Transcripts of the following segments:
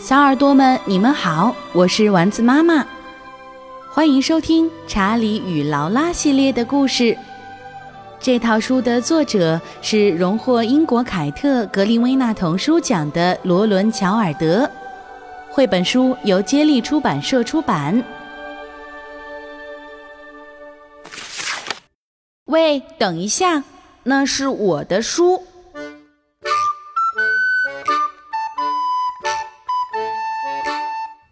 小耳朵们，你们好，我是丸子妈妈，欢迎收听《查理与劳拉》系列的故事。这套书的作者是荣获英国凯特·格林威纳童书奖的罗伦·乔尔德，绘本书由接力出版社出版。喂，等一下，那是我的书。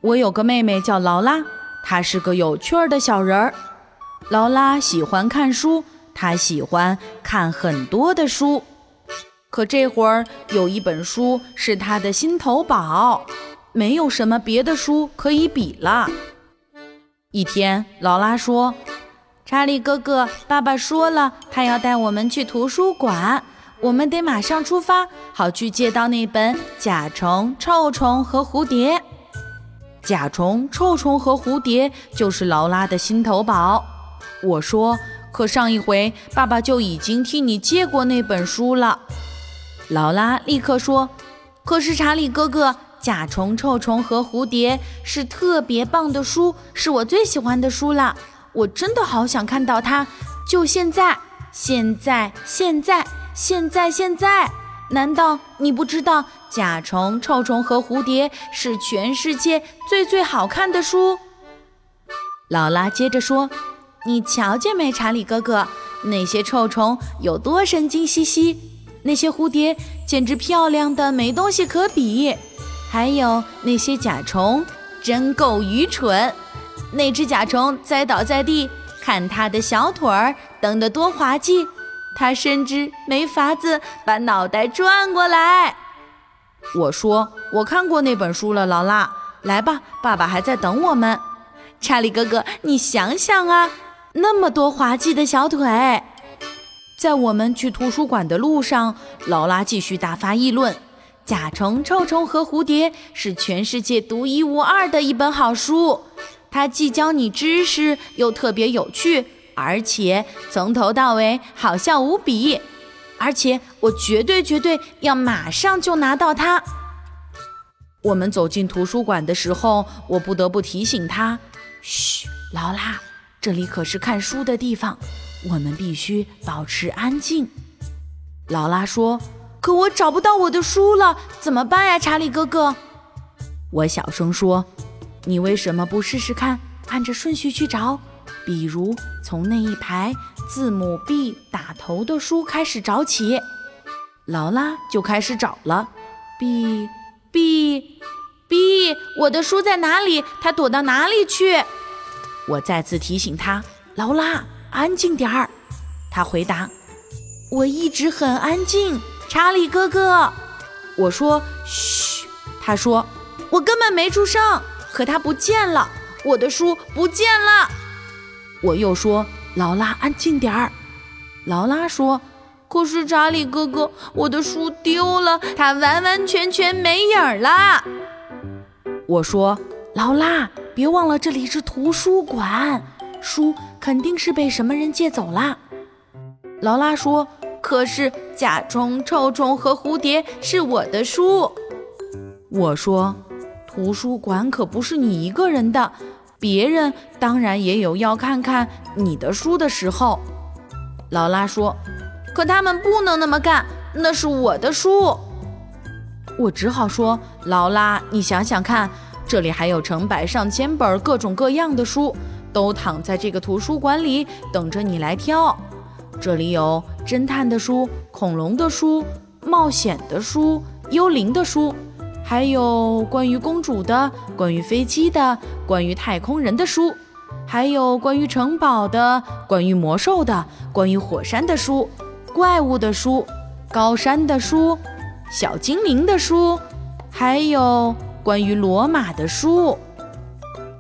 我有个妹妹叫劳拉，她是个有趣儿的小人儿。劳拉喜欢看书。她喜欢看很多的书，可这会儿有一本书是她的心头宝，没有什么别的书可以比了。一天，劳拉说：“查理哥哥，爸爸说了，他要带我们去图书馆，我们得马上出发，好去借到那本《甲虫、臭虫和蝴蝶》。甲虫、臭虫和蝴蝶就是劳拉的心头宝。”我说。可上一回，爸爸就已经替你借过那本书了。劳拉立刻说：“可是查理哥哥，《甲虫、臭虫和蝴蝶》是特别棒的书，是我最喜欢的书了。我真的好想看到它，就现在，现在，现在，现在，现在！难道你不知道《甲虫、臭虫和蝴蝶》是全世界最最好看的书？”劳拉接着说。你瞧见没，查理哥哥？那些臭虫有多神经兮兮，那些蝴蝶简直漂亮的没东西可比。还有那些甲虫，真够愚蠢。那只甲虫栽倒在地，看它的小腿儿蹬得多滑稽，它甚至没法子把脑袋转过来。我说，我看过那本书了，劳拉。来吧，爸爸还在等我们。查理哥哥，你想想啊。那么多滑稽的小腿，在我们去图书馆的路上，劳拉继续大发议论：《甲虫、臭虫和蝴蝶》是全世界独一无二的一本好书，它既教你知识，又特别有趣，而且从头到尾好笑无比。而且我绝对绝对要马上就拿到它。我们走进图书馆的时候，我不得不提醒他：“嘘，劳拉。”这里可是看书的地方，我们必须保持安静。劳拉说：“可我找不到我的书了，怎么办呀，查理哥哥？”我小声说：“你为什么不试试看，按着顺序去找？比如从那一排字母 B 打头的书开始找起。”劳拉就开始找了，B B B，我的书在哪里？它躲到哪里去？我再次提醒他：“劳拉，安静点儿。”他回答：“我一直很安静。”查理哥哥，我说：“嘘。”他说：“我根本没出声。”可他不见了，我的书不见了。我又说：“劳拉，安静点儿。”劳拉说：“可是查理哥哥，我的书丢了，它完完全全没影儿了。”我说：“劳拉。”别忘了，这里是图书馆，书肯定是被什么人借走了。劳拉说：“可是甲虫、臭虫和蝴蝶是我的书。”我说：“图书馆可不是你一个人的，别人当然也有要看看你的书的时候。”劳拉说：“可他们不能那么干，那是我的书。”我只好说：“劳拉，你想想看。”这里还有成百上千本各种各样的书，都躺在这个图书馆里，等着你来挑。这里有侦探的书、恐龙的书、冒险的书、幽灵的书，还有关于公主的、关于飞机的、关于太空人的书，还有关于城堡的、关于魔兽的、关于火山的书、怪物的书、高山的书、小精灵的书，还有。关于罗马的书，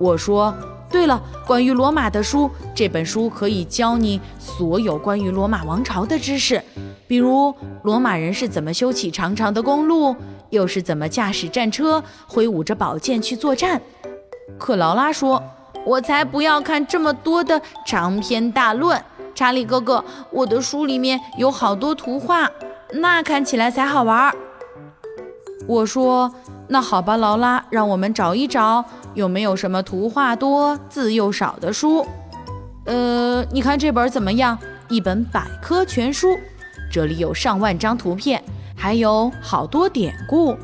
我说对了，关于罗马的书，这本书可以教你所有关于罗马王朝的知识，比如罗马人是怎么修起长长的公路，又是怎么驾驶战车，挥舞着宝剑去作战。克劳拉说：“我才不要看这么多的长篇大论，查理哥哥，我的书里面有好多图画，那看起来才好玩。我说：“那好吧，劳拉，让我们找一找，有没有什么图画多、字又少的书？呃，你看这本怎么样？一本百科全书，这里有上万张图片，还有好多典故，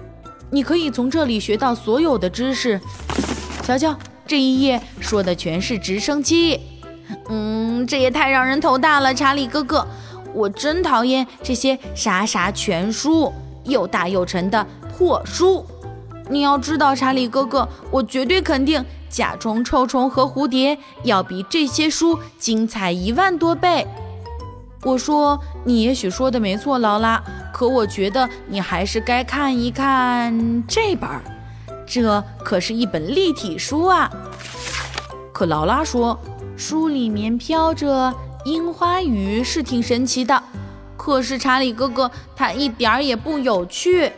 你可以从这里学到所有的知识。瞧瞧，这一页说的全是直升机。嗯，这也太让人头大了，查理哥哥，我真讨厌这些啥啥全书，又大又沉的。”破书，你要知道，查理哥哥，我绝对肯定，甲虫、臭虫和蝴蝶要比这些书精彩一万多倍。我说，你也许说的没错，劳拉，可我觉得你还是该看一看这本儿，这可是一本立体书啊。可劳拉说，书里面飘着樱花雨是挺神奇的，可是查理哥哥，他一点儿也不有趣。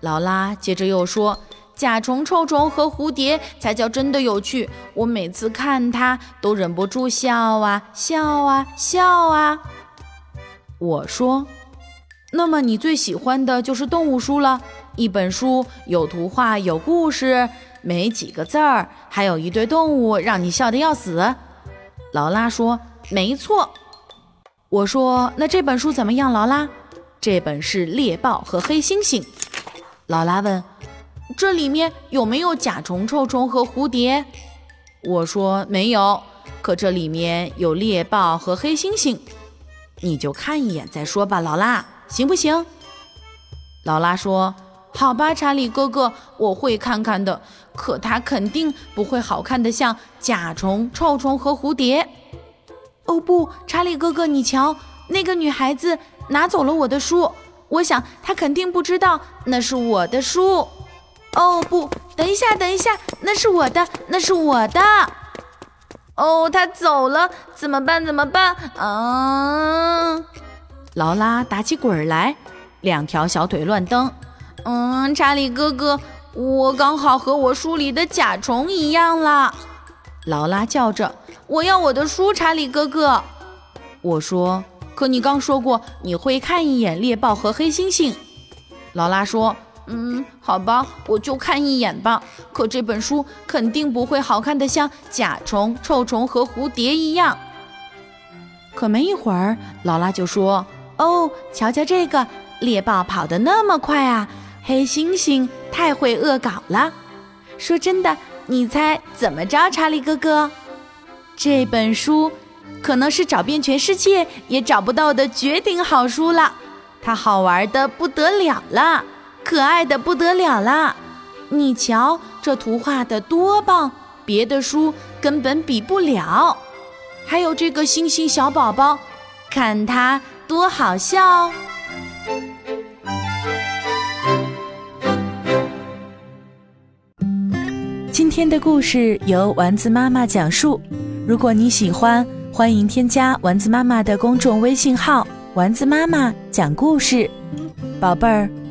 劳拉接着又说：“甲虫、臭虫和蝴蝶才叫真的有趣，我每次看它都忍不住笑啊笑啊笑啊。”我说：“那么你最喜欢的就是动物书了？一本书有图画、有故事，没几个字儿，还有一堆动物让你笑得要死。”劳拉说：“没错。”我说：“那这本书怎么样？”劳拉：“这本是猎豹和黑猩猩。”劳拉问：“这里面有没有甲虫、臭虫和蝴蝶？”我说：“没有，可这里面有猎豹和黑猩猩。”你就看一眼再说吧，劳拉，行不行？劳拉说：“好吧，查理哥哥，我会看看的。可它肯定不会好看的像甲虫、臭虫和蝴蝶。”哦不，查理哥哥，你瞧，那个女孩子拿走了我的书。我想她肯定不知道那是我的书。哦不，等一下，等一下，那是我的，那是我的。哦，他走了，怎么办？怎么办？嗯，劳拉打起滚来，两条小腿乱蹬。嗯，查理哥哥，我刚好和我书里的甲虫一样了。劳拉叫着：“我要我的书，查理哥哥。”我说。可你刚说过你会看一眼猎豹和黑猩猩，劳拉说：“嗯，好吧，我就看一眼吧。可这本书肯定不会好看的像甲虫、臭虫和蝴蝶一样。”可没一会儿，劳拉就说：“哦，瞧瞧这个，猎豹跑得那么快啊，黑猩猩太会恶搞了。说真的，你猜怎么着，查理哥哥？这本书。”可能是找遍全世界也找不到的绝顶好书了，它好玩的不得了了，可爱的不得了啦。你瞧这图画的多棒，别的书根本比不了。还有这个星星小宝宝，看它多好笑。今天的故事由丸子妈妈讲述，如果你喜欢。欢迎添加丸子妈妈的公众微信号“丸子妈妈讲故事”，宝贝儿，